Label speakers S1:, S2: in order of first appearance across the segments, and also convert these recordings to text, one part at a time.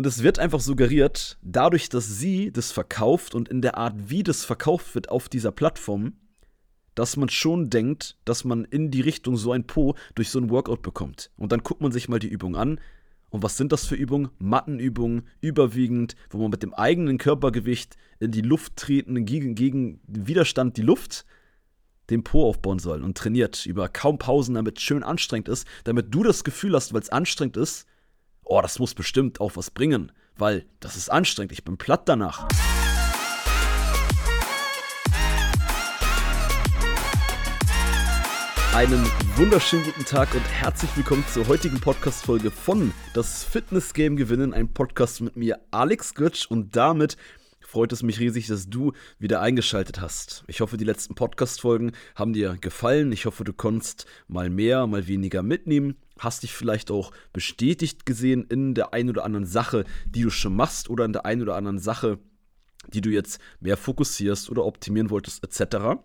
S1: Und es wird einfach suggeriert, dadurch, dass sie das verkauft und in der Art, wie das verkauft wird auf dieser Plattform, dass man schon denkt, dass man in die Richtung so ein Po durch so ein Workout bekommt. Und dann guckt man sich mal die Übung an. Und was sind das für Übungen? Mattenübungen, überwiegend, wo man mit dem eigenen Körpergewicht in die Luft treten, gegen, gegen Widerstand die Luft den Po aufbauen soll und trainiert über kaum Pausen, damit es schön anstrengend ist, damit du das Gefühl hast, weil es anstrengend ist, oh, das muss bestimmt auch was bringen, weil das ist anstrengend, ich bin platt danach. Einen wunderschönen guten Tag und herzlich willkommen zur heutigen Podcast-Folge von Das Fitness Game Gewinnen, ein Podcast mit mir, Alex Götsch, und damit freut es mich riesig, dass du wieder eingeschaltet hast. Ich hoffe, die letzten Podcast-Folgen haben dir gefallen. Ich hoffe, du konntest mal mehr, mal weniger mitnehmen. Hast dich vielleicht auch bestätigt gesehen in der einen oder anderen Sache, die du schon machst oder in der einen oder anderen Sache, die du jetzt mehr fokussierst oder optimieren wolltest, etc.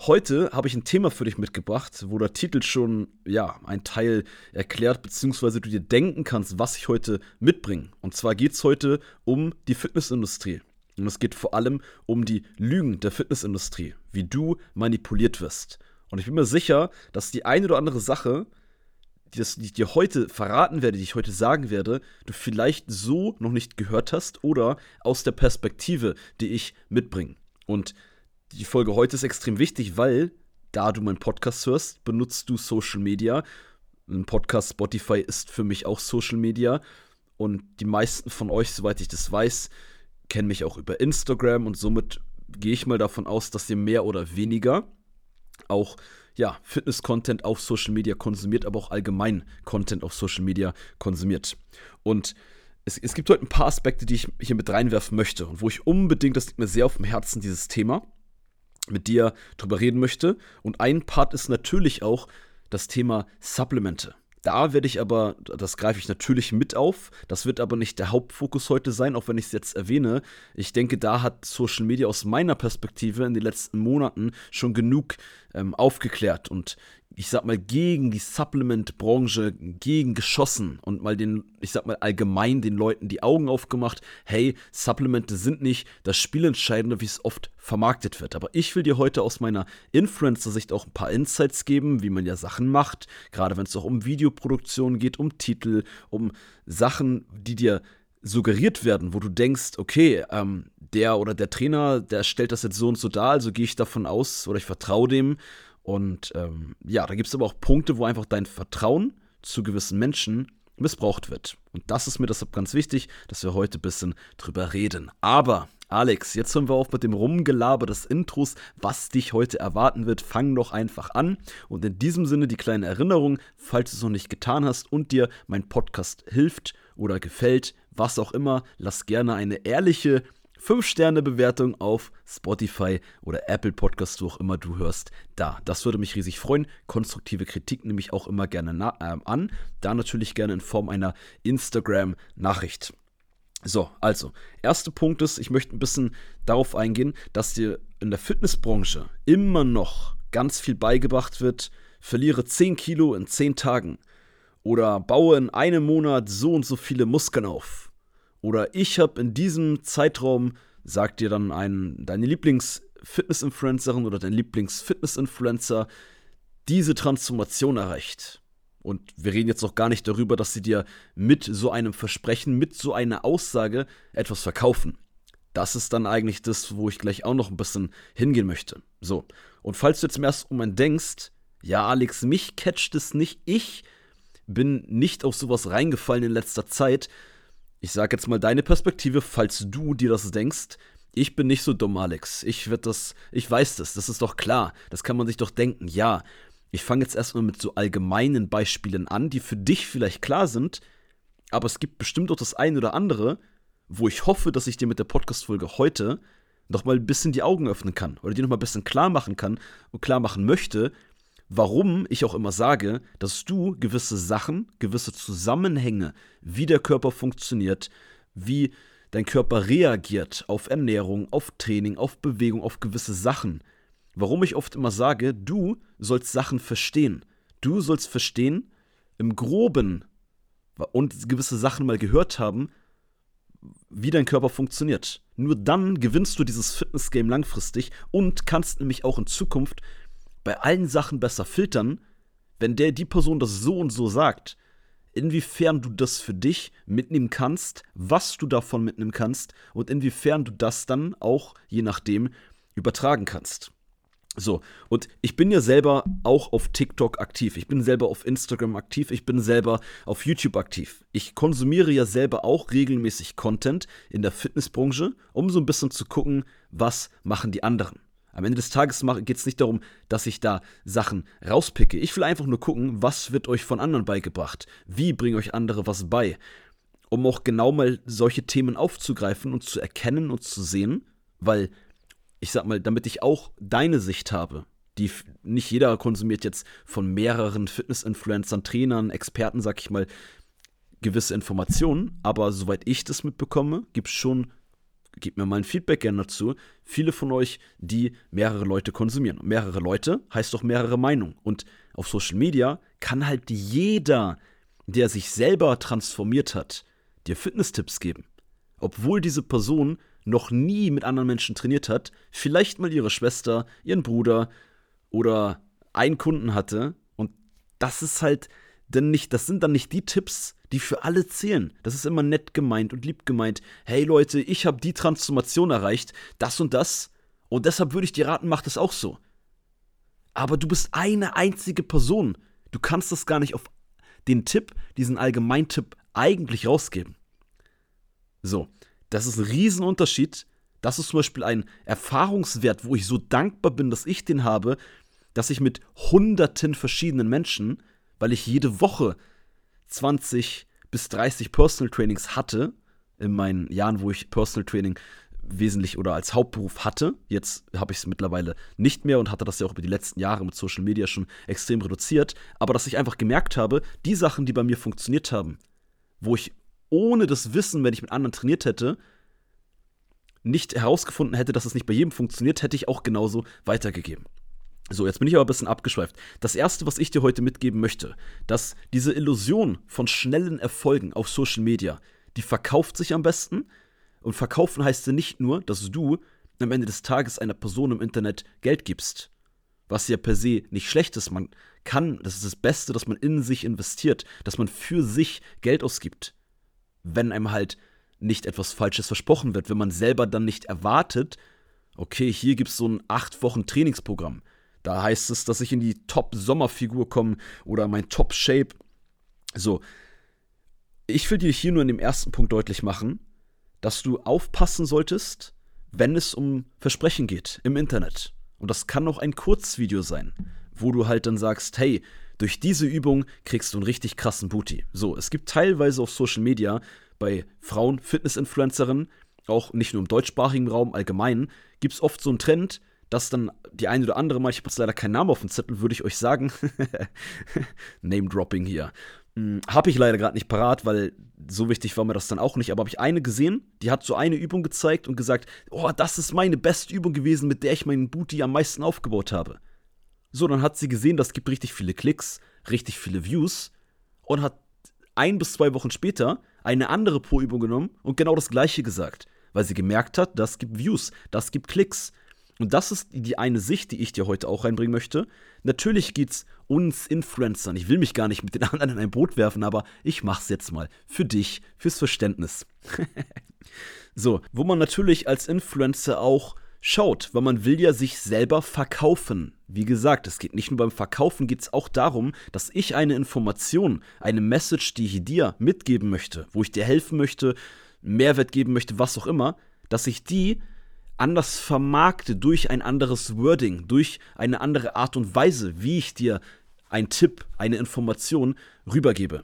S1: Heute habe ich ein Thema für dich mitgebracht, wo der Titel schon, ja, ein Teil erklärt, beziehungsweise du dir denken kannst, was ich heute mitbringe. Und zwar geht es heute um die Fitnessindustrie. Und es geht vor allem um die Lügen der Fitnessindustrie, wie du manipuliert wirst. Und ich bin mir sicher, dass die eine oder andere Sache, die, ich dir heute verraten werde, die ich heute sagen werde, du vielleicht so noch nicht gehört hast oder aus der Perspektive, die ich mitbringe. Und die Folge heute ist extrem wichtig, weil, da du meinen Podcast hörst, benutzt du Social Media. Ein Podcast Spotify ist für mich auch Social Media. Und die meisten von euch, soweit ich das weiß, kennen mich auch über Instagram und somit gehe ich mal davon aus, dass ihr mehr oder weniger auch ja, Fitness-Content auf Social Media konsumiert, aber auch allgemein Content auf Social Media konsumiert. Und es, es gibt heute ein paar Aspekte, die ich hier mit reinwerfen möchte und wo ich unbedingt, das liegt mir sehr auf dem Herzen, dieses Thema, mit dir drüber reden möchte. Und ein Part ist natürlich auch das Thema Supplemente. Da werde ich aber, das greife ich natürlich mit auf, das wird aber nicht der Hauptfokus heute sein, auch wenn ich es jetzt erwähne. Ich denke, da hat Social Media aus meiner Perspektive in den letzten Monaten schon genug ähm, aufgeklärt und ich sag mal, gegen die Supplement-Branche gegen geschossen und mal den, ich sag mal, allgemein den Leuten die Augen aufgemacht, hey, Supplemente sind nicht das Spielentscheidende, wie es oft vermarktet wird. Aber ich will dir heute aus meiner Influencer-Sicht auch ein paar Insights geben, wie man ja Sachen macht, gerade wenn es auch um Videoproduktion geht, um Titel, um Sachen, die dir suggeriert werden, wo du denkst, okay, ähm, der oder der Trainer, der stellt das jetzt so und so dar, also gehe ich davon aus oder ich vertraue dem und ähm, ja, da gibt es aber auch Punkte, wo einfach dein Vertrauen zu gewissen Menschen missbraucht wird. Und das ist mir deshalb ganz wichtig, dass wir heute ein bisschen drüber reden. Aber, Alex, jetzt hören wir auf mit dem Rumgelaber des Intros, was dich heute erwarten wird. Fang doch einfach an. Und in diesem Sinne die kleine Erinnerung, falls du es noch nicht getan hast und dir mein Podcast hilft oder gefällt, was auch immer, lass gerne eine ehrliche 5-Sterne-Bewertung auf Spotify oder Apple Podcast, wo auch immer du hörst, da. Das würde mich riesig freuen. Konstruktive Kritik nehme ich auch immer gerne äh, an. Da natürlich gerne in Form einer Instagram-Nachricht. So, also, erster Punkt ist, ich möchte ein bisschen darauf eingehen, dass dir in der Fitnessbranche immer noch ganz viel beigebracht wird. Verliere 10 Kilo in 10 Tagen. Oder baue in einem Monat so und so viele Muskeln auf oder ich habe in diesem Zeitraum, sagt dir dann ein, deine Lieblings-Fitness-Influencerin oder dein Lieblings-Fitness-Influencer, diese Transformation erreicht. Und wir reden jetzt noch gar nicht darüber, dass sie dir mit so einem Versprechen, mit so einer Aussage etwas verkaufen. Das ist dann eigentlich das, wo ich gleich auch noch ein bisschen hingehen möchte. So. Und falls du jetzt im ersten Moment denkst, ja, Alex, mich catcht es nicht, ich bin nicht auf sowas reingefallen in letzter Zeit, ich sage jetzt mal deine Perspektive, falls du dir das denkst. Ich bin nicht so dumm, Alex. Ich wird das, ich weiß das, das ist doch klar. Das kann man sich doch denken. Ja, ich fange jetzt erstmal mit so allgemeinen Beispielen an, die für dich vielleicht klar sind, aber es gibt bestimmt auch das eine oder andere, wo ich hoffe, dass ich dir mit der Podcast-Folge heute noch mal ein bisschen die Augen öffnen kann oder dir noch mal ein bisschen klar machen kann und klar machen möchte, warum ich auch immer sage, dass du gewisse Sachen, gewisse Zusammenhänge, wie der Körper funktioniert, wie dein Körper reagiert auf Ernährung, auf Training, auf Bewegung, auf gewisse Sachen. Warum ich oft immer sage, du sollst Sachen verstehen. Du sollst verstehen, im groben und gewisse Sachen mal gehört haben, wie dein Körper funktioniert. Nur dann gewinnst du dieses Fitness-Game langfristig und kannst nämlich auch in Zukunft bei allen Sachen besser filtern, wenn der die Person das so und so sagt, inwiefern du das für dich mitnehmen kannst, was du davon mitnehmen kannst und inwiefern du das dann auch, je nachdem, übertragen kannst. So, und ich bin ja selber auch auf TikTok aktiv. Ich bin selber auf Instagram aktiv. Ich bin selber auf YouTube aktiv. Ich konsumiere ja selber auch regelmäßig Content in der Fitnessbranche, um so ein bisschen zu gucken, was machen die anderen. Am Ende des Tages geht es nicht darum, dass ich da Sachen rauspicke. Ich will einfach nur gucken, was wird euch von anderen beigebracht. Wie bringen euch andere was bei. Um auch genau mal solche Themen aufzugreifen und zu erkennen und zu sehen, weil ich sag mal, damit ich auch deine Sicht habe, die nicht jeder konsumiert jetzt von mehreren Fitness-Influencern, Trainern, Experten, sag ich mal, gewisse Informationen, aber soweit ich das mitbekomme, gibt es schon, gebt mir mal ein Feedback gerne dazu, viele von euch, die mehrere Leute konsumieren. Und mehrere Leute heißt doch mehrere Meinungen. Und auf Social Media kann halt jeder, der sich selber transformiert hat, dir Fitness-Tipps geben. Obwohl diese Person noch nie mit anderen Menschen trainiert hat, vielleicht mal ihre Schwester, ihren Bruder oder einen Kunden hatte. Und das ist halt denn nicht, das sind dann nicht die Tipps, die für alle zählen. Das ist immer nett gemeint und lieb gemeint. Hey Leute, ich habe die Transformation erreicht, das und das. Und deshalb würde ich dir raten, mach das auch so. Aber du bist eine einzige Person. Du kannst das gar nicht auf den Tipp, diesen Allgemeintipp eigentlich rausgeben. So, das ist ein Riesenunterschied. Das ist zum Beispiel ein Erfahrungswert, wo ich so dankbar bin, dass ich den habe, dass ich mit hunderten verschiedenen Menschen, weil ich jede Woche 20 bis 30 Personal Trainings hatte, in meinen Jahren, wo ich Personal Training wesentlich oder als Hauptberuf hatte. Jetzt habe ich es mittlerweile nicht mehr und hatte das ja auch über die letzten Jahre mit Social Media schon extrem reduziert. Aber dass ich einfach gemerkt habe, die Sachen, die bei mir funktioniert haben, wo ich ohne das Wissen, wenn ich mit anderen trainiert hätte, nicht herausgefunden hätte, dass es nicht bei jedem funktioniert, hätte ich auch genauso weitergegeben. So, jetzt bin ich aber ein bisschen abgeschweift. Das erste, was ich dir heute mitgeben möchte, dass diese Illusion von schnellen Erfolgen auf Social Media, die verkauft sich am besten. Und verkaufen heißt ja nicht nur, dass du am Ende des Tages einer Person im Internet Geld gibst. Was ja per se nicht schlecht ist. Man kann, das ist das Beste, dass man in sich investiert, dass man für sich Geld ausgibt wenn einem halt nicht etwas Falsches versprochen wird, wenn man selber dann nicht erwartet, okay, hier gibt es so ein acht Wochen Trainingsprogramm. Da heißt es, dass ich in die Top-Sommerfigur komme oder mein Top-Shape. So, ich will dir hier nur in dem ersten Punkt deutlich machen, dass du aufpassen solltest, wenn es um Versprechen geht im Internet. Und das kann auch ein Kurzvideo sein, wo du halt dann sagst, hey, durch diese Übung kriegst du einen richtig krassen Booty. So, es gibt teilweise auf Social Media bei Frauen, Fitness-Influencerinnen, auch nicht nur im deutschsprachigen Raum allgemein, gibt es oft so einen Trend, dass dann die eine oder andere mal, ich habe jetzt leider keinen Namen auf dem Zettel, würde ich euch sagen, Name-Dropping hier, hm, habe ich leider gerade nicht parat, weil so wichtig war mir das dann auch nicht, aber habe ich eine gesehen, die hat so eine Übung gezeigt und gesagt, oh, das ist meine beste Übung gewesen, mit der ich meinen Booty am meisten aufgebaut habe. So, dann hat sie gesehen, das gibt richtig viele Klicks, richtig viele Views und hat ein bis zwei Wochen später eine andere Pro-Übung genommen und genau das gleiche gesagt, weil sie gemerkt hat, das gibt Views, das gibt Klicks. Und das ist die eine Sicht, die ich dir heute auch reinbringen möchte. Natürlich geht's uns Influencern. Ich will mich gar nicht mit den anderen in ein Boot werfen, aber ich mach's jetzt mal. Für dich, fürs Verständnis. so, wo man natürlich als Influencer auch schaut, weil man will ja sich selber verkaufen. Wie gesagt, es geht nicht nur beim Verkaufen, geht es auch darum, dass ich eine Information, eine Message, die ich dir mitgeben möchte, wo ich dir helfen möchte, Mehrwert geben möchte, was auch immer, dass ich die anders vermarkte durch ein anderes Wording, durch eine andere Art und Weise, wie ich dir einen Tipp, eine Information rübergebe.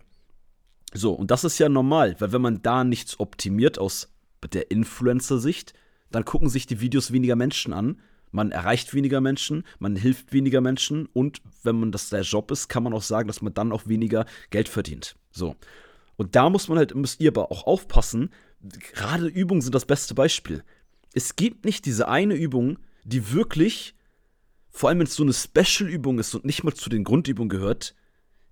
S1: So, und das ist ja normal, weil wenn man da nichts optimiert aus der Influencer-Sicht, dann gucken sich die Videos weniger Menschen an. Man erreicht weniger Menschen, man hilft weniger Menschen und wenn man das der Job ist, kann man auch sagen, dass man dann auch weniger Geld verdient. So. Und da muss man halt, müsst ihr aber auch aufpassen. Gerade Übungen sind das beste Beispiel. Es gibt nicht diese eine Übung, die wirklich, vor allem wenn es so eine Special-Übung ist und nicht mal zu den Grundübungen gehört,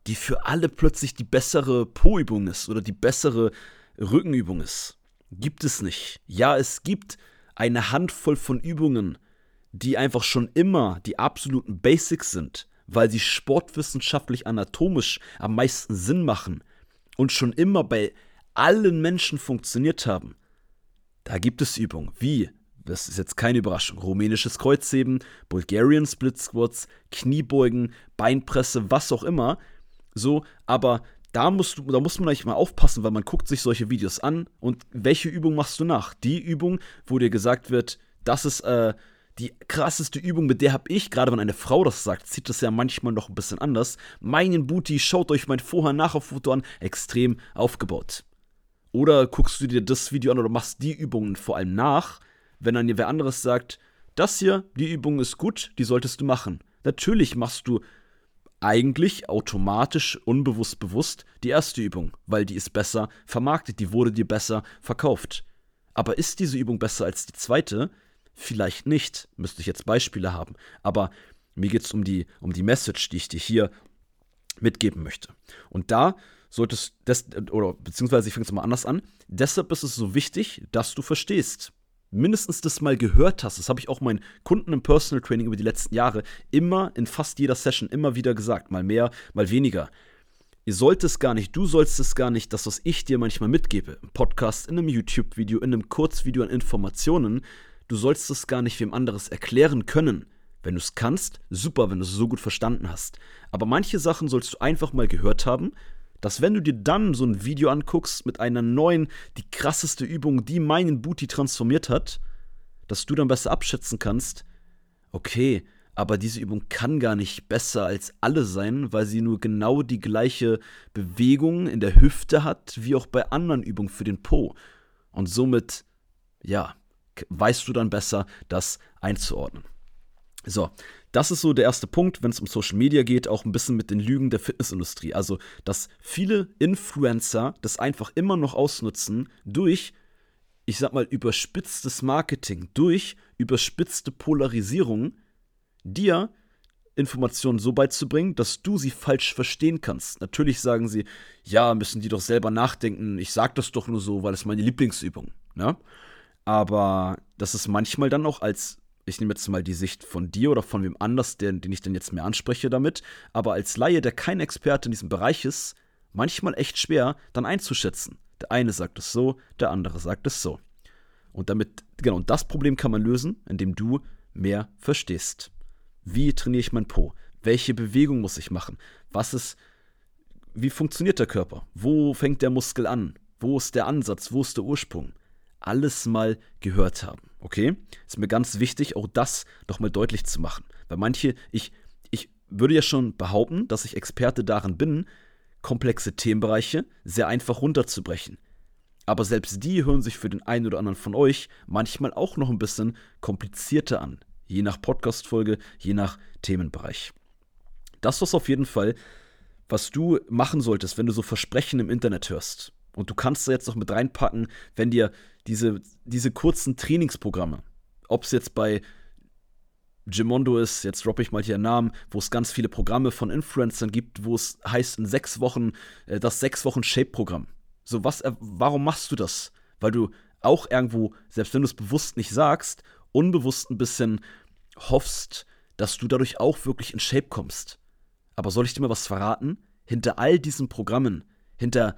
S1: die für alle plötzlich die bessere Po-Übung ist oder die bessere Rückenübung ist. gibt es nicht. Ja, es gibt eine Handvoll von Übungen, die einfach schon immer die absoluten Basics sind, weil sie sportwissenschaftlich anatomisch am meisten Sinn machen und schon immer bei allen Menschen funktioniert haben. Da gibt es Übungen wie, das ist jetzt keine Überraschung, rumänisches Kreuzheben, Bulgarian Split Squats, Kniebeugen, Beinpresse, was auch immer. So, aber da, musst da muss man eigentlich mal aufpassen, weil man guckt sich solche Videos an und welche Übung machst du nach? Die Übung, wo dir gesagt wird, das ist äh, die krasseste Übung, mit der habe ich, gerade wenn eine Frau das sagt, sieht das ja manchmal noch ein bisschen anders. Meinen Booty, schaut euch mein Vorher-Nachher-Foto an, extrem aufgebaut. Oder guckst du dir das Video an oder machst die Übungen vor allem nach, wenn dann wer anderes sagt, das hier, die Übung ist gut, die solltest du machen. Natürlich machst du eigentlich automatisch, unbewusst bewusst die erste Übung, weil die ist besser vermarktet, die wurde dir besser verkauft. Aber ist diese Übung besser als die zweite? Vielleicht nicht, müsste ich jetzt Beispiele haben. Aber mir geht es um die, um die Message, die ich dir hier mitgeben möchte. Und da solltest das, oder beziehungsweise ich fange es mal anders an. Deshalb ist es so wichtig, dass du verstehst, mindestens das mal gehört hast, das habe ich auch meinen Kunden im Personal Training über die letzten Jahre immer in fast jeder Session immer wieder gesagt, mal mehr, mal weniger. Ihr sollt es gar nicht, du sollst es gar nicht, das, was ich dir manchmal mitgebe, im Podcast, in einem YouTube-Video, in einem Kurzvideo an Informationen, du sollst es gar nicht wem anderes erklären können. Wenn du es kannst, super, wenn du es so gut verstanden hast. Aber manche Sachen sollst du einfach mal gehört haben dass wenn du dir dann so ein Video anguckst mit einer neuen, die krasseste Übung, die meinen Booty transformiert hat, dass du dann besser abschätzen kannst, okay, aber diese Übung kann gar nicht besser als alle sein, weil sie nur genau die gleiche Bewegung in der Hüfte hat, wie auch bei anderen Übungen für den Po. Und somit, ja, weißt du dann besser, das einzuordnen. So, das ist so der erste Punkt, wenn es um Social Media geht, auch ein bisschen mit den Lügen der Fitnessindustrie. Also, dass viele Influencer das einfach immer noch ausnutzen durch, ich sag mal, überspitztes Marketing, durch überspitzte Polarisierung, dir Informationen so beizubringen, dass du sie falsch verstehen kannst. Natürlich sagen sie, ja, müssen die doch selber nachdenken, ich sag das doch nur so, weil es meine Lieblingsübung. Ne? Aber das ist manchmal dann auch als ich nehme jetzt mal die Sicht von dir oder von wem anders, den, den ich denn jetzt mehr anspreche damit, aber als Laie, der kein Experte in diesem Bereich ist, manchmal echt schwer, dann einzuschätzen. Der eine sagt es so, der andere sagt es so. Und damit, genau, und das Problem kann man lösen, indem du mehr verstehst. Wie trainiere ich mein Po? Welche Bewegung muss ich machen? Was ist, wie funktioniert der Körper? Wo fängt der Muskel an? Wo ist der Ansatz? Wo ist der Ursprung? Alles mal gehört haben. Okay? Ist mir ganz wichtig, auch das nochmal deutlich zu machen. Weil manche, ich, ich würde ja schon behaupten, dass ich Experte darin bin, komplexe Themenbereiche sehr einfach runterzubrechen. Aber selbst die hören sich für den einen oder anderen von euch manchmal auch noch ein bisschen komplizierter an. Je nach Podcast-Folge, je nach Themenbereich. Das was auf jeden Fall, was du machen solltest, wenn du so Versprechen im Internet hörst. Und du kannst da jetzt noch mit reinpacken, wenn dir diese, diese kurzen Trainingsprogramme, ob es jetzt bei Gimondo ist, jetzt droppe ich mal hier einen Namen, wo es ganz viele Programme von Influencern gibt, wo es heißt in sechs Wochen, äh, das sechs Wochen Shape-Programm. So, was, warum machst du das? Weil du auch irgendwo, selbst wenn du es bewusst nicht sagst, unbewusst ein bisschen hoffst, dass du dadurch auch wirklich in Shape kommst. Aber soll ich dir mal was verraten? Hinter all diesen Programmen, hinter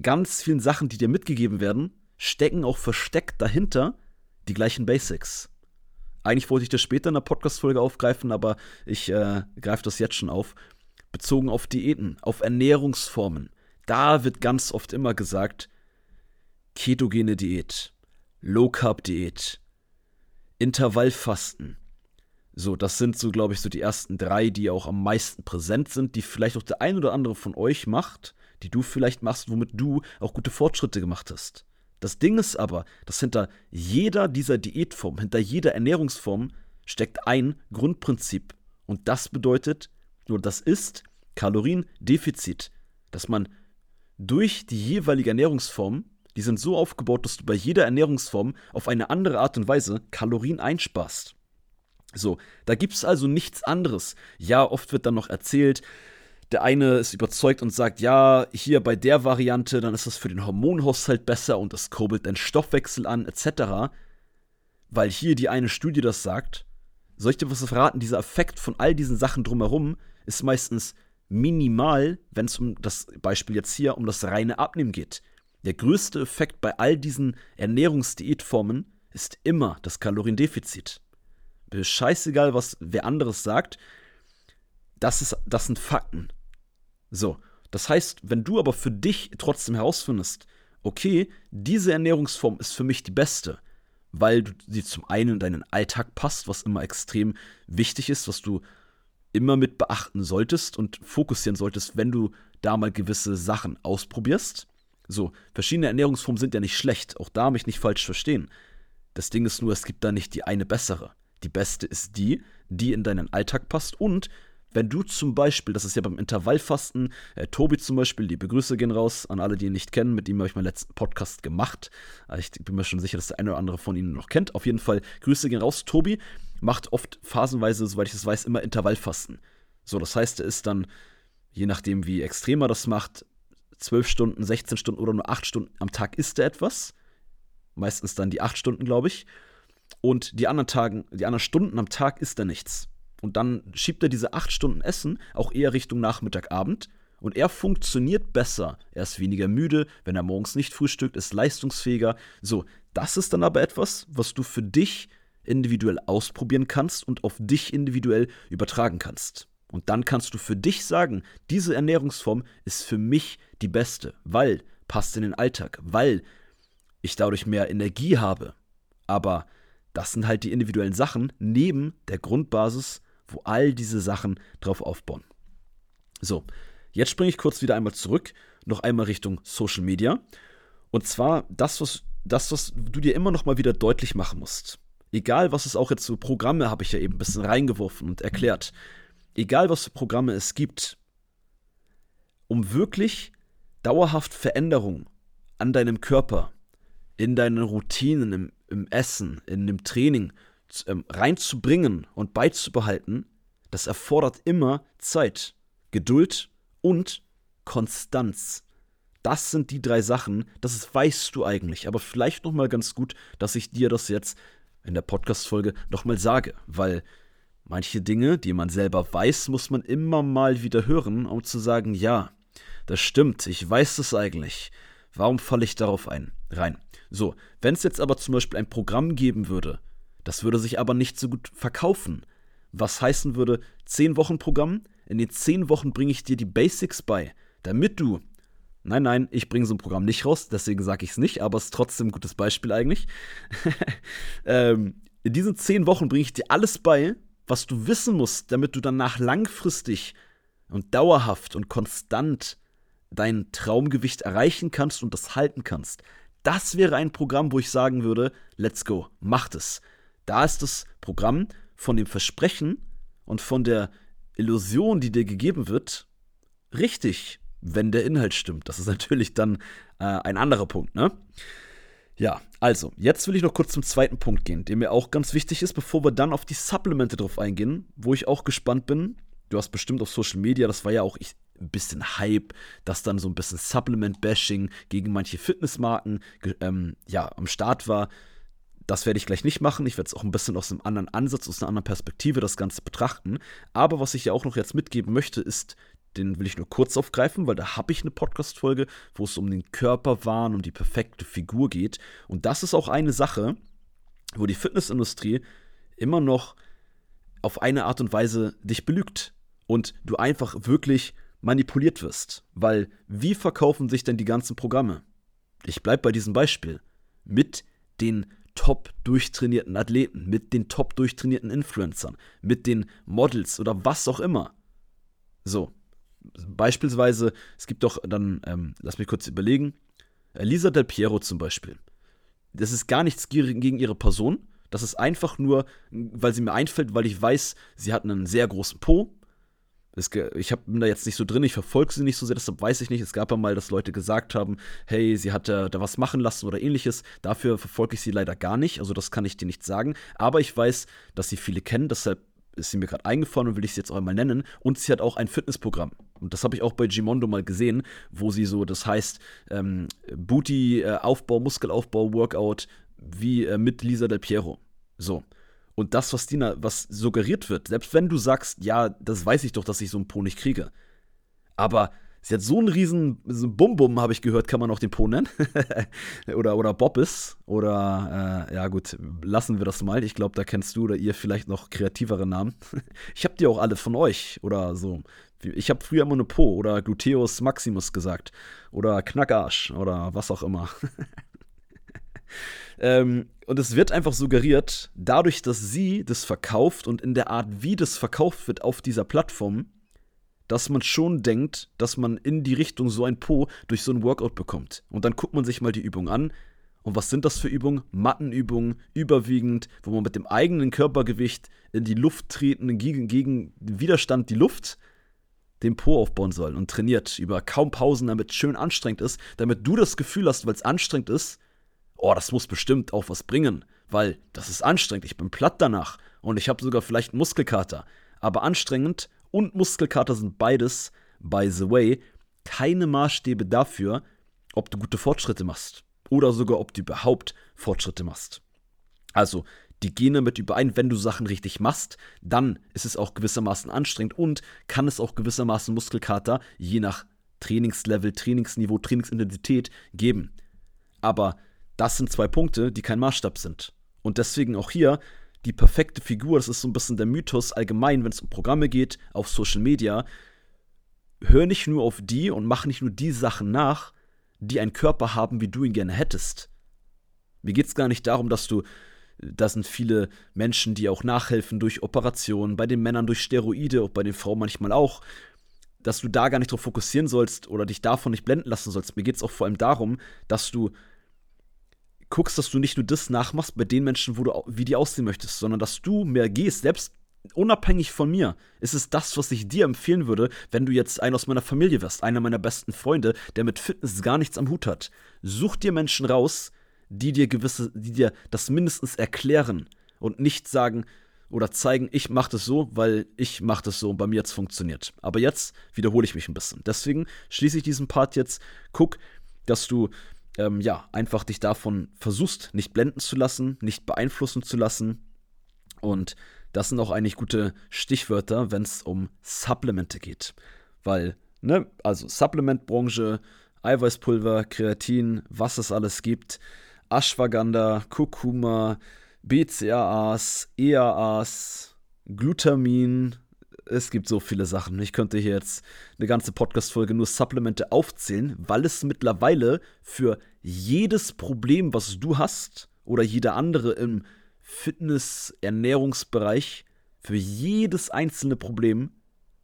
S1: ganz vielen Sachen, die dir mitgegeben werden, stecken auch versteckt dahinter die gleichen Basics. Eigentlich wollte ich das später in der Podcast-Folge aufgreifen, aber ich äh, greife das jetzt schon auf. Bezogen auf Diäten, auf Ernährungsformen. Da wird ganz oft immer gesagt, ketogene Diät, Low Carb Diät, Intervallfasten. So, das sind so, glaube ich, so die ersten drei, die auch am meisten präsent sind, die vielleicht auch der ein oder andere von euch macht, die du vielleicht machst, womit du auch gute Fortschritte gemacht hast. Das Ding ist aber, dass hinter jeder dieser Diätform, hinter jeder Ernährungsform steckt ein Grundprinzip. Und das bedeutet, oder das ist Kaloriendefizit. Dass man durch die jeweilige Ernährungsform, die sind so aufgebaut, dass du bei jeder Ernährungsform auf eine andere Art und Weise Kalorien einsparst. So, da gibt es also nichts anderes. Ja, oft wird dann noch erzählt, der eine ist überzeugt und sagt, ja, hier bei der Variante, dann ist das für den Hormonhaushalt besser und das kurbelt den Stoffwechsel an, etc. Weil hier die eine Studie das sagt. Soll ich dir was verraten? Dieser Effekt von all diesen Sachen drumherum ist meistens minimal, wenn es um das Beispiel jetzt hier um das reine Abnehmen geht. Der größte Effekt bei all diesen Ernährungsdiätformen ist immer das Kaloriendefizit. Scheißegal, was wer anderes sagt, das, ist, das sind Fakten. So, das heißt, wenn du aber für dich trotzdem herausfindest, okay, diese Ernährungsform ist für mich die beste, weil du sie zum einen in deinen Alltag passt, was immer extrem wichtig ist, was du immer mit beachten solltest und fokussieren solltest, wenn du da mal gewisse Sachen ausprobierst. So, verschiedene Ernährungsformen sind ja nicht schlecht, auch da mich nicht falsch verstehen. Das Ding ist nur, es gibt da nicht die eine bessere. Die beste ist die, die in deinen Alltag passt und wenn du zum Beispiel, das ist ja beim Intervallfasten, äh, Tobi zum Beispiel, liebe Grüße gehen raus an alle, die ihn nicht kennen, mit ihm habe ich meinen letzten Podcast gemacht. Äh, ich bin mir schon sicher, dass der eine oder andere von Ihnen noch kennt. Auf jeden Fall, Grüße gehen raus. Tobi macht oft phasenweise, soweit ich das weiß, immer Intervallfasten. So, das heißt, er ist dann, je nachdem, wie extrem er das macht, 12 Stunden, 16 Stunden oder nur 8 Stunden am Tag isst er etwas. Meistens dann die 8 Stunden, glaube ich. Und die anderen Tagen, die anderen Stunden am Tag isst er nichts. Und dann schiebt er diese acht Stunden Essen auch eher Richtung Nachmittag, Abend. Und er funktioniert besser. Er ist weniger müde, wenn er morgens nicht frühstückt, ist leistungsfähiger. So, das ist dann aber etwas, was du für dich individuell ausprobieren kannst und auf dich individuell übertragen kannst. Und dann kannst du für dich sagen, diese Ernährungsform ist für mich die beste, weil passt in den Alltag, weil ich dadurch mehr Energie habe. Aber das sind halt die individuellen Sachen neben der Grundbasis wo all diese Sachen drauf aufbauen. So, jetzt springe ich kurz wieder einmal zurück, noch einmal Richtung Social Media. Und zwar das, was, das, was du dir immer noch mal wieder deutlich machen musst. Egal, was es auch jetzt für Programme habe ich ja eben ein bisschen reingeworfen und erklärt. Egal, was für Programme es gibt, um wirklich dauerhaft Veränderungen an deinem Körper, in deinen Routinen, im, im Essen, in dem Training ähm, reinzubringen und beizubehalten, das erfordert immer Zeit, Geduld und Konstanz. Das sind die drei Sachen, das weißt du eigentlich, aber vielleicht noch mal ganz gut, dass ich dir das jetzt in der Podcast Folge noch mal sage, weil manche Dinge, die man selber weiß, muss man immer mal wieder hören, um zu sagen, ja, das stimmt, ich weiß es eigentlich. Warum falle ich darauf ein? Rein. So, wenn es jetzt aber zum Beispiel ein Programm geben würde, das würde sich aber nicht so gut verkaufen. Was heißen würde, 10 Wochen Programm, in den 10 Wochen bringe ich dir die Basics bei, damit du. Nein, nein, ich bringe so ein Programm nicht raus, deswegen sage ich es nicht, aber es ist trotzdem ein gutes Beispiel eigentlich. ähm, in diesen 10 Wochen bringe ich dir alles bei, was du wissen musst, damit du danach langfristig und dauerhaft und konstant dein Traumgewicht erreichen kannst und das halten kannst. Das wäre ein Programm, wo ich sagen würde, let's go, macht es. Da ist das Programm von dem Versprechen und von der Illusion, die dir gegeben wird, richtig, wenn der Inhalt stimmt. Das ist natürlich dann äh, ein anderer Punkt, ne? Ja, also, jetzt will ich noch kurz zum zweiten Punkt gehen, der mir auch ganz wichtig ist, bevor wir dann auf die Supplemente drauf eingehen, wo ich auch gespannt bin. Du hast bestimmt auf Social Media, das war ja auch ich, ein bisschen Hype, dass dann so ein bisschen Supplement-Bashing gegen manche Fitnessmarken ähm, ja, am Start war. Das werde ich gleich nicht machen. Ich werde es auch ein bisschen aus einem anderen Ansatz, aus einer anderen Perspektive das Ganze betrachten. Aber was ich ja auch noch jetzt mitgeben möchte, ist, den will ich nur kurz aufgreifen, weil da habe ich eine Podcast-Folge, wo es um den Körperwahn, um die perfekte Figur geht. Und das ist auch eine Sache, wo die Fitnessindustrie immer noch auf eine Art und Weise dich belügt und du einfach wirklich manipuliert wirst. Weil wie verkaufen sich denn die ganzen Programme? Ich bleibe bei diesem Beispiel. Mit den top durchtrainierten Athleten, mit den top durchtrainierten Influencern, mit den Models oder was auch immer. So, beispielsweise, es gibt doch dann, ähm, lass mich kurz überlegen, Lisa Del Piero zum Beispiel. Das ist gar nichts gegen ihre Person. Das ist einfach nur, weil sie mir einfällt, weil ich weiß, sie hat einen sehr großen Po, es, ich hab, bin da jetzt nicht so drin, ich verfolge sie nicht so sehr, deshalb weiß ich nicht. Es gab ja mal, dass Leute gesagt haben, hey, sie hat da, da was machen lassen oder ähnliches. Dafür verfolge ich sie leider gar nicht, also das kann ich dir nicht sagen. Aber ich weiß, dass sie viele kennen, deshalb ist sie mir gerade eingefallen und will ich sie jetzt auch einmal nennen. Und sie hat auch ein Fitnessprogramm. Und das habe ich auch bei Gimondo mal gesehen, wo sie so, das heißt, ähm, Booty-Aufbau, äh, Muskelaufbau, Workout, wie äh, mit Lisa Del Piero. So. Und das, was Dina, was suggeriert wird, selbst wenn du sagst, ja, das weiß ich doch, dass ich so einen Po nicht kriege. Aber Sie hat so einen riesen so Bum-Bum, habe ich gehört, kann man auch den Po nennen. oder, oder Bobbis. Oder, äh, ja gut, lassen wir das mal. Ich glaube, da kennst du oder ihr vielleicht noch kreativere Namen. ich habe die auch alle von euch. Oder so. Ich habe früher immer eine Po oder Gluteus Maximus gesagt. Oder Knackarsch oder was auch immer. ähm, und es wird einfach suggeriert, dadurch, dass sie das verkauft und in der Art, wie das verkauft wird auf dieser Plattform, dass man schon denkt, dass man in die Richtung so ein Po durch so ein Workout bekommt. Und dann guckt man sich mal die Übung an. Und was sind das für Übungen? Mattenübungen, überwiegend, wo man mit dem eigenen Körpergewicht in die Luft treten, gegen, gegen Widerstand die Luft, den Po aufbauen soll und trainiert über kaum Pausen, damit es schön anstrengend ist, damit du das Gefühl hast, weil es anstrengend ist, oh, das muss bestimmt auch was bringen, weil das ist anstrengend, ich bin platt danach und ich habe sogar vielleicht einen Muskelkater. Aber anstrengend und Muskelkater sind beides, by the way, keine Maßstäbe dafür, ob du gute Fortschritte machst oder sogar ob du überhaupt Fortschritte machst. Also, die gehen damit überein, wenn du Sachen richtig machst, dann ist es auch gewissermaßen anstrengend und kann es auch gewissermaßen Muskelkater je nach Trainingslevel, Trainingsniveau, Trainingsintensität geben. Aber das sind zwei Punkte, die kein Maßstab sind. Und deswegen auch hier die perfekte Figur, das ist so ein bisschen der Mythos allgemein, wenn es um Programme geht, auf Social Media. Hör nicht nur auf die und mach nicht nur die Sachen nach, die einen Körper haben, wie du ihn gerne hättest. Mir geht es gar nicht darum, dass du, da sind viele Menschen, die auch nachhelfen durch Operationen, bei den Männern durch Steroide, auch bei den Frauen manchmal auch, dass du da gar nicht drauf fokussieren sollst oder dich davon nicht blenden lassen sollst. Mir geht es auch vor allem darum, dass du guckst, dass du nicht nur das nachmachst bei den Menschen, wo du, wie die aussehen möchtest, sondern dass du mehr gehst, selbst unabhängig von mir, ist es das, was ich dir empfehlen würde, wenn du jetzt einer aus meiner Familie wärst, einer meiner besten Freunde, der mit Fitness gar nichts am Hut hat. Such dir Menschen raus, die dir gewisse, die dir das mindestens erklären und nicht sagen oder zeigen, ich mache das so, weil ich mache das so und bei mir jetzt funktioniert. Aber jetzt wiederhole ich mich ein bisschen. Deswegen schließe ich diesen Part jetzt. Guck, dass du ähm, ja, einfach dich davon versuchst, nicht blenden zu lassen, nicht beeinflussen zu lassen. Und das sind auch eigentlich gute Stichwörter, wenn es um Supplemente geht. Weil, ne, also Supplementbranche, Eiweißpulver, Kreatin, was es alles gibt, Ashwagandha, Kurkuma, BCAAs, EAAs, Glutamin, es gibt so viele Sachen. Ich könnte hier jetzt eine ganze Podcast-Folge nur Supplemente aufzählen, weil es mittlerweile für jedes Problem, was du hast, oder jeder andere im Fitness-Ernährungsbereich, für jedes einzelne Problem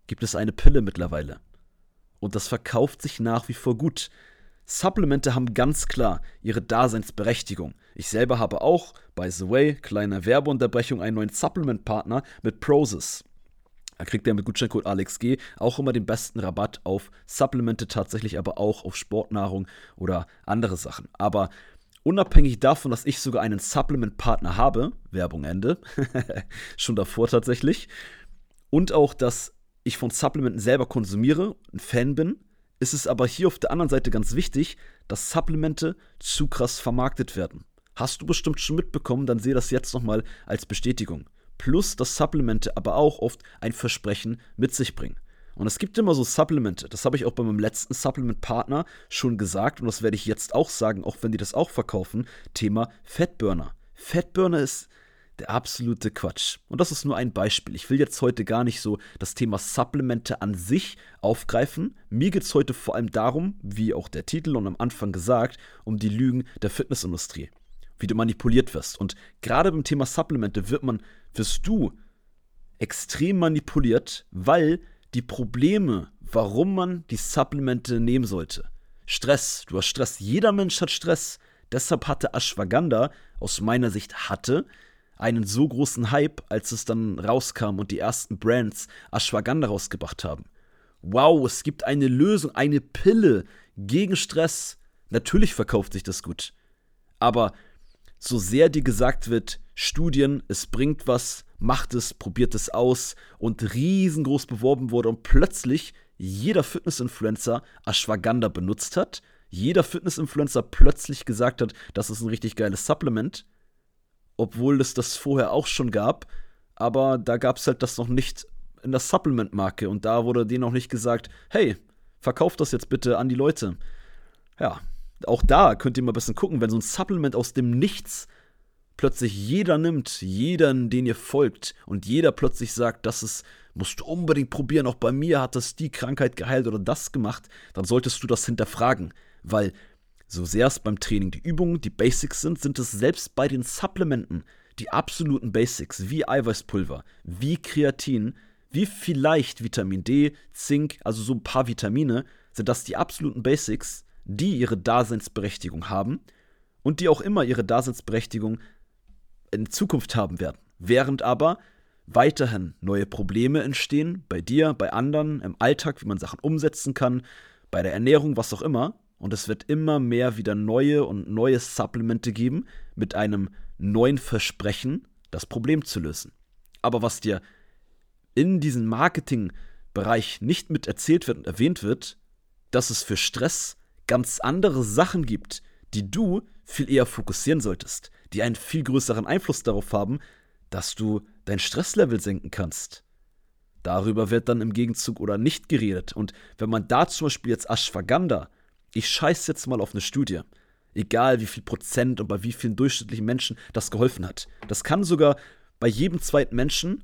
S1: gibt es eine Pille mittlerweile. Und das verkauft sich nach wie vor gut. Supplemente haben ganz klar ihre Daseinsberechtigung. Ich selber habe auch, by the way, kleine Werbeunterbrechung, einen neuen Supplement-Partner mit Prozis. Da kriegt ihr mit Gutscheincode AlexG auch immer den besten Rabatt auf Supplemente, tatsächlich aber auch auf Sportnahrung oder andere Sachen. Aber unabhängig davon, dass ich sogar einen Supplement-Partner habe, Werbung Ende, schon davor tatsächlich, und auch, dass ich von Supplementen selber konsumiere, ein Fan bin, ist es aber hier auf der anderen Seite ganz wichtig, dass Supplemente zu krass vermarktet werden. Hast du bestimmt schon mitbekommen, dann sehe das jetzt nochmal als Bestätigung plus dass Supplemente aber auch oft ein Versprechen mit sich bringen. Und es gibt immer so Supplemente, das habe ich auch bei meinem letzten Supplement-Partner schon gesagt und das werde ich jetzt auch sagen, auch wenn die das auch verkaufen, Thema Fettburner. Fettburner ist der absolute Quatsch. Und das ist nur ein Beispiel. Ich will jetzt heute gar nicht so das Thema Supplemente an sich aufgreifen. Mir geht es heute vor allem darum, wie auch der Titel und am Anfang gesagt, um die Lügen der Fitnessindustrie wie du manipuliert wirst. Und gerade beim Thema Supplemente wird man, wirst du extrem manipuliert, weil die Probleme, warum man die Supplemente nehmen sollte. Stress, du hast Stress, jeder Mensch hat Stress. Deshalb hatte Ashwagandha, aus meiner Sicht hatte, einen so großen Hype, als es dann rauskam und die ersten Brands Ashwagandha rausgebracht haben. Wow, es gibt eine Lösung, eine Pille gegen Stress. Natürlich verkauft sich das gut. Aber so sehr dir gesagt wird, Studien, es bringt was, macht es, probiert es aus und riesengroß beworben wurde und plötzlich jeder Fitness-Influencer Ashwagandha benutzt hat, jeder Fitness-Influencer plötzlich gesagt hat, das ist ein richtig geiles Supplement, obwohl es das vorher auch schon gab, aber da gab es halt das noch nicht in der Supplement-Marke und da wurde denen auch nicht gesagt, hey, verkauft das jetzt bitte an die Leute. Ja, auch da könnt ihr mal ein bisschen gucken, wenn so ein Supplement aus dem Nichts plötzlich jeder nimmt, jeder, den ihr folgt, und jeder plötzlich sagt, das ist, musst du unbedingt probieren, auch bei mir hat das die Krankheit geheilt oder das gemacht, dann solltest du das hinterfragen, weil so sehr es beim Training die Übungen, die Basics sind, sind es selbst bei den Supplementen die absoluten Basics, wie Eiweißpulver, wie Kreatin, wie vielleicht Vitamin D, Zink, also so ein paar Vitamine, sind das die absoluten Basics, die ihre Daseinsberechtigung haben und die auch immer ihre Daseinsberechtigung in Zukunft haben werden. Während aber weiterhin neue Probleme entstehen, bei dir, bei anderen, im Alltag, wie man Sachen umsetzen kann, bei der Ernährung, was auch immer. Und es wird immer mehr wieder neue und neue Supplemente geben mit einem neuen Versprechen, das Problem zu lösen. Aber was dir in diesem Marketingbereich nicht mit erzählt wird und erwähnt wird, dass es für Stress ganz andere Sachen gibt, die du viel eher fokussieren solltest, die einen viel größeren Einfluss darauf haben, dass du dein Stresslevel senken kannst. Darüber wird dann im Gegenzug oder nicht geredet. Und wenn man da zum Beispiel jetzt Ashwagandha, ich scheiß jetzt mal auf eine Studie, egal wie viel Prozent und bei wie vielen durchschnittlichen Menschen das geholfen hat. Das kann sogar bei jedem zweiten Menschen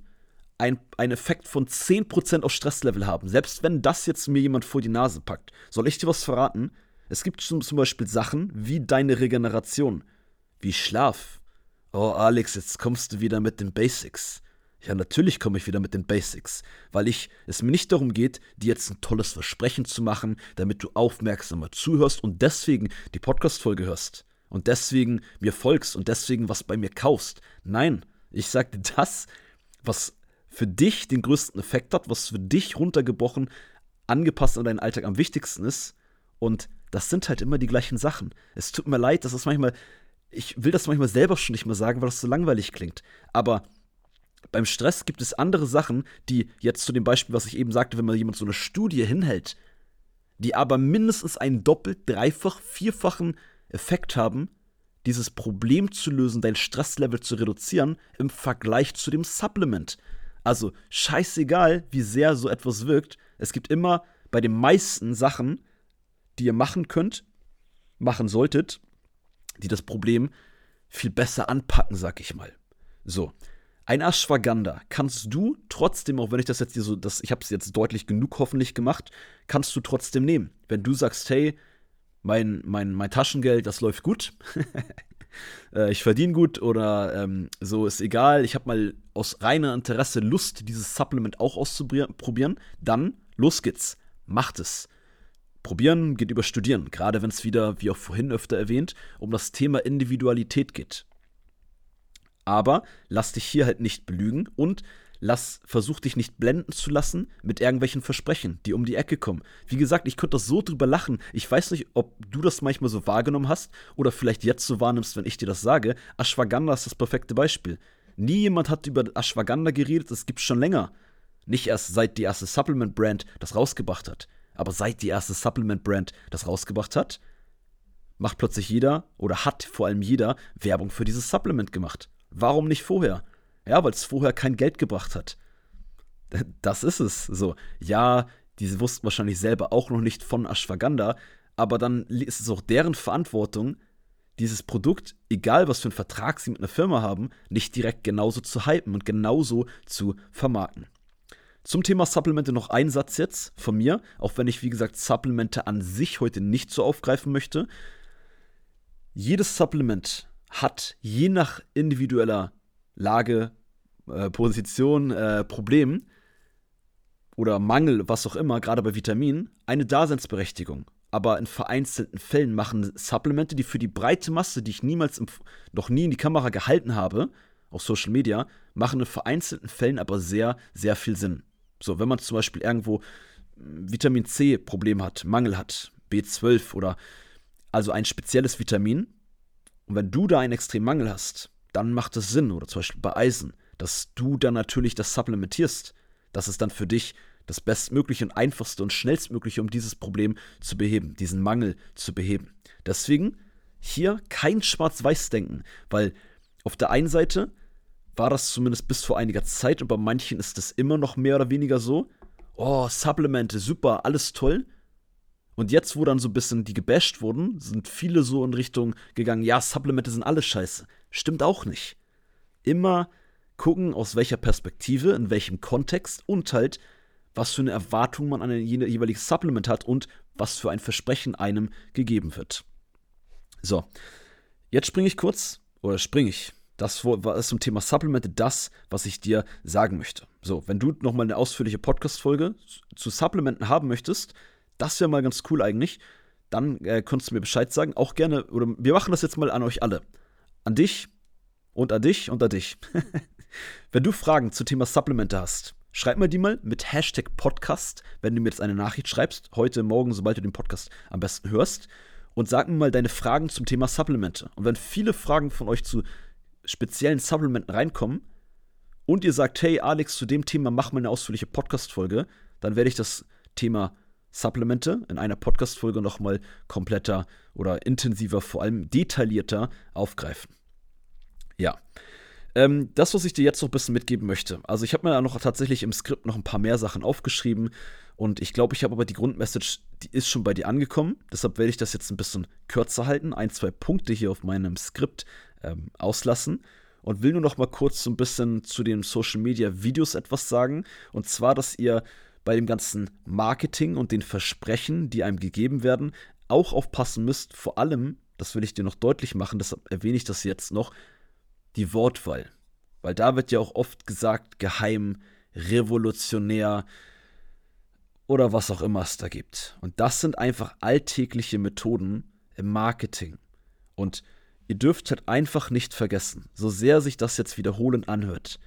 S1: ein, einen Effekt von 10% auf Stresslevel haben. Selbst wenn das jetzt mir jemand vor die Nase packt. Soll ich dir was verraten? Es gibt zum, Beispiel Sachen wie deine Regeneration, wie Schlaf. Oh, Alex, jetzt kommst du wieder mit den Basics. Ja, natürlich komme ich wieder mit den Basics, weil ich es mir nicht darum geht, dir jetzt ein tolles Versprechen zu machen, damit du aufmerksamer zuhörst und deswegen die Podcast-Folge hörst und deswegen mir folgst und deswegen was bei mir kaufst. Nein, ich sage dir das, was für dich den größten Effekt hat, was für dich runtergebrochen, angepasst an deinen Alltag am wichtigsten ist und das sind halt immer die gleichen Sachen. Es tut mir leid, das ist manchmal, ich will das manchmal selber schon nicht mehr sagen, weil das so langweilig klingt. Aber beim Stress gibt es andere Sachen, die jetzt zu dem Beispiel, was ich eben sagte, wenn man jemand so eine Studie hinhält, die aber mindestens einen doppelt, dreifach, vierfachen Effekt haben, dieses Problem zu lösen, dein Stresslevel zu reduzieren im Vergleich zu dem Supplement. Also scheißegal, wie sehr so etwas wirkt, es gibt immer bei den meisten Sachen die ihr machen könnt, machen solltet, die das Problem viel besser anpacken, sag ich mal. So, ein Ashwagandha kannst du trotzdem, auch wenn ich das jetzt hier so, das, ich habe es jetzt deutlich genug hoffentlich gemacht, kannst du trotzdem nehmen. Wenn du sagst, hey, mein, mein, mein Taschengeld, das läuft gut, äh, ich verdiene gut oder ähm, so ist egal, ich habe mal aus reiner Interesse Lust, dieses Supplement auch auszuprobieren, dann los geht's, macht es. Probieren geht über Studieren, gerade wenn es wieder, wie auch vorhin öfter erwähnt, um das Thema Individualität geht. Aber lass dich hier halt nicht belügen und lass, versuch dich nicht blenden zu lassen mit irgendwelchen Versprechen, die um die Ecke kommen. Wie gesagt, ich könnte das so drüber lachen. Ich weiß nicht, ob du das manchmal so wahrgenommen hast oder vielleicht jetzt so wahrnimmst, wenn ich dir das sage. Ashwagandha ist das perfekte Beispiel. Nie jemand hat über Ashwagandha geredet, das gibt's schon länger. Nicht erst seit die erste Supplement-Brand das rausgebracht hat. Aber seit die erste Supplement-Brand das rausgebracht hat, macht plötzlich jeder oder hat vor allem jeder Werbung für dieses Supplement gemacht. Warum nicht vorher? Ja, weil es vorher kein Geld gebracht hat. Das ist es. So, ja, diese wussten wahrscheinlich selber auch noch nicht von Ashwagandha, aber dann ist es auch deren Verantwortung, dieses Produkt, egal was für einen Vertrag sie mit einer Firma haben, nicht direkt genauso zu hypen und genauso zu vermarkten. Zum Thema Supplemente noch ein Satz jetzt von mir, auch wenn ich, wie gesagt, Supplemente an sich heute nicht so aufgreifen möchte. Jedes Supplement hat je nach individueller Lage, äh, Position, äh, Problem oder Mangel, was auch immer, gerade bei Vitaminen, eine Daseinsberechtigung. Aber in vereinzelten Fällen machen Supplemente, die für die breite Masse, die ich niemals noch nie in die Kamera gehalten habe, auf Social Media, machen in vereinzelten Fällen aber sehr, sehr viel Sinn. So, wenn man zum Beispiel irgendwo hm, Vitamin C Problem hat, Mangel hat, B12 oder also ein spezielles Vitamin, und wenn du da einen extremen Mangel hast, dann macht es Sinn, oder zum Beispiel bei Eisen, dass du dann natürlich das supplementierst. Das ist dann für dich das bestmögliche und einfachste und schnellstmögliche, um dieses Problem zu beheben, diesen Mangel zu beheben. Deswegen hier kein Schwarz-Weiß-Denken, weil auf der einen Seite war das zumindest bis vor einiger Zeit und bei manchen ist es immer noch mehr oder weniger so. Oh, Supplemente, super, alles toll. Und jetzt, wo dann so ein bisschen die gebasht wurden, sind viele so in Richtung gegangen, ja, Supplemente sind alles scheiße. Stimmt auch nicht. Immer gucken, aus welcher Perspektive, in welchem Kontext und halt, was für eine Erwartung man an ein jeweiliges Supplement hat und was für ein Versprechen einem gegeben wird. So, jetzt springe ich kurz, oder springe ich. Das ist zum Thema Supplemente das, was ich dir sagen möchte. So, wenn du nochmal eine ausführliche Podcast-Folge zu Supplementen haben möchtest, das wäre mal ganz cool eigentlich. Dann äh, kannst du mir Bescheid sagen. Auch gerne, oder wir machen das jetzt mal an euch alle. An dich und an dich und an dich. wenn du Fragen zum Thema Supplemente hast, schreib mir die mal mit Hashtag Podcast, wenn du mir jetzt eine Nachricht schreibst. Heute, morgen, sobald du den Podcast am besten hörst. Und sag mir mal deine Fragen zum Thema Supplemente. Und wenn viele Fragen von euch zu speziellen Supplementen reinkommen und ihr sagt, hey Alex, zu dem Thema mach mal eine ausführliche Podcast-Folge, dann werde ich das Thema Supplemente in einer Podcast-Folge nochmal kompletter oder intensiver, vor allem detaillierter aufgreifen. Ja. Ähm, das, was ich dir jetzt noch ein bisschen mitgeben möchte. Also, ich habe mir da noch tatsächlich im Skript noch ein paar mehr Sachen aufgeschrieben. Und ich glaube, ich habe aber die Grundmessage, die ist schon bei dir angekommen. Deshalb werde ich das jetzt ein bisschen kürzer halten. Ein, zwei Punkte hier auf meinem Skript ähm, auslassen. Und will nur noch mal kurz so ein bisschen zu den Social Media Videos etwas sagen. Und zwar, dass ihr bei dem ganzen Marketing und den Versprechen, die einem gegeben werden, auch aufpassen müsst. Vor allem, das will ich dir noch deutlich machen, deshalb erwähne ich das jetzt noch, die Wortwahl. Weil da wird ja auch oft gesagt, geheim, revolutionär oder was auch immer es da gibt. Und das sind einfach alltägliche Methoden im Marketing. Und ihr dürft halt einfach nicht vergessen, so sehr sich das jetzt wiederholend anhört,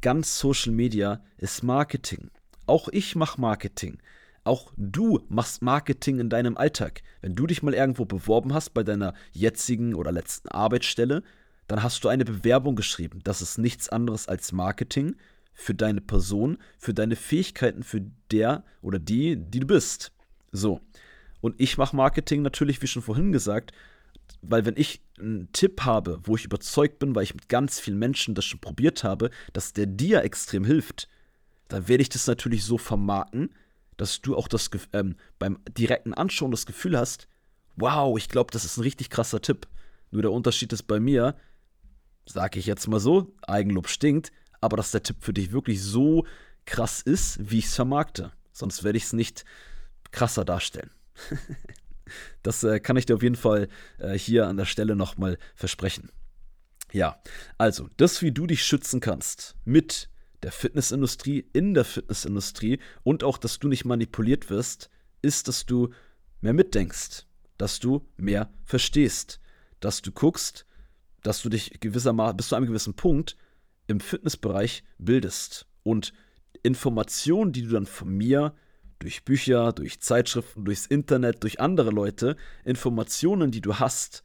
S1: ganz Social Media ist Marketing. Auch ich mache Marketing. Auch du machst Marketing in deinem Alltag. Wenn du dich mal irgendwo beworben hast bei deiner jetzigen oder letzten Arbeitsstelle, dann hast du eine Bewerbung geschrieben. Das ist nichts anderes als Marketing für deine Person, für deine Fähigkeiten, für der oder die, die du bist. So. Und ich mache Marketing natürlich, wie schon vorhin gesagt, weil wenn ich einen Tipp habe, wo ich überzeugt bin, weil ich mit ganz vielen Menschen das schon probiert habe, dass der dir extrem hilft, dann werde ich das natürlich so vermarkten, dass du auch das ähm, beim direkten Anschauen das Gefühl hast, wow, ich glaube, das ist ein richtig krasser Tipp. Nur der Unterschied ist bei mir, sage ich jetzt mal so, Eigenlob stinkt, aber dass der Tipp für dich wirklich so krass ist, wie ich es vermarkte. Sonst werde ich es nicht krasser darstellen. das äh, kann ich dir auf jeden Fall äh, hier an der Stelle nochmal versprechen. Ja, also, das, wie du dich schützen kannst mit der Fitnessindustrie, in der Fitnessindustrie und auch, dass du nicht manipuliert wirst, ist, dass du mehr mitdenkst, dass du mehr verstehst, dass du guckst, dass du dich gewissermaßen bis zu einem gewissen Punkt im Fitnessbereich bildest und Informationen, die du dann von mir durch Bücher, durch Zeitschriften, durchs Internet, durch andere Leute, Informationen, die du hast,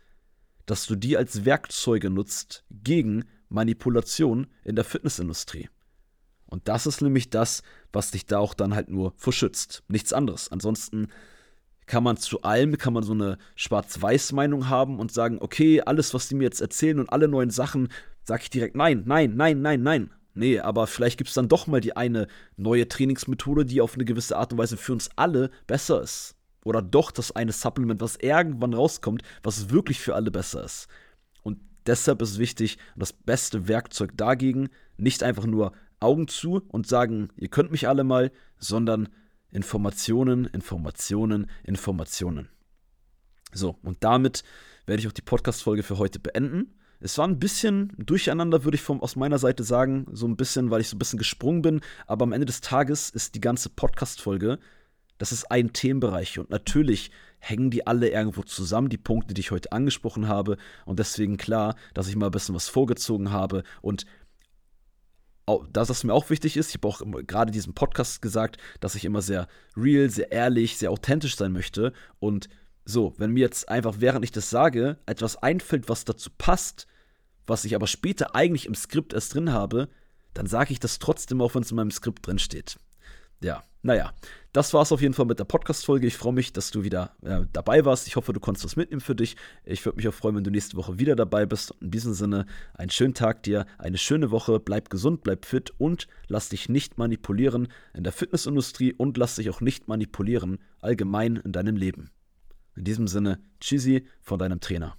S1: dass du die als Werkzeuge nutzt gegen Manipulation in der Fitnessindustrie. Und das ist nämlich das, was dich da auch dann halt nur verschützt. Nichts anderes. Ansonsten kann man zu allem, kann man so eine Schwarz-Weiß-Meinung haben und sagen, okay, alles, was die mir jetzt erzählen und alle neuen Sachen, sage ich direkt nein, nein, nein, nein, nein. Nee, aber vielleicht gibt es dann doch mal die eine neue Trainingsmethode, die auf eine gewisse Art und Weise für uns alle besser ist. Oder doch das eine Supplement, was irgendwann rauskommt, was wirklich für alle besser ist. Und deshalb ist wichtig, das beste Werkzeug dagegen, nicht einfach nur Augen zu und sagen, ihr könnt mich alle mal, sondern Informationen, Informationen, Informationen. So, und damit werde ich auch die Podcast-Folge für heute beenden. Es war ein bisschen durcheinander, würde ich vom, aus meiner Seite sagen. So ein bisschen, weil ich so ein bisschen gesprungen bin. Aber am Ende des Tages ist die ganze Podcast-Folge, das ist ein Themenbereich. Und natürlich hängen die alle irgendwo zusammen, die Punkte, die ich heute angesprochen habe. Und deswegen klar, dass ich mal ein bisschen was vorgezogen habe. Und dass das mir auch wichtig ist, ich habe auch gerade diesen Podcast gesagt, dass ich immer sehr real, sehr ehrlich, sehr authentisch sein möchte. Und so, wenn mir jetzt einfach, während ich das sage, etwas einfällt, was dazu passt, was ich aber später eigentlich im Skript erst drin habe, dann sage ich das trotzdem auch, wenn es in meinem Skript drin steht. Ja, naja, das war es auf jeden Fall mit der Podcast-Folge. Ich freue mich, dass du wieder äh, dabei warst. Ich hoffe, du konntest was mitnehmen für dich. Ich würde mich auch freuen, wenn du nächste Woche wieder dabei bist. In diesem Sinne, einen schönen Tag dir, eine schöne Woche. Bleib gesund, bleib fit und lass dich nicht manipulieren in der Fitnessindustrie und lass dich auch nicht manipulieren allgemein in deinem Leben. In diesem Sinne, tschüssi von deinem Trainer.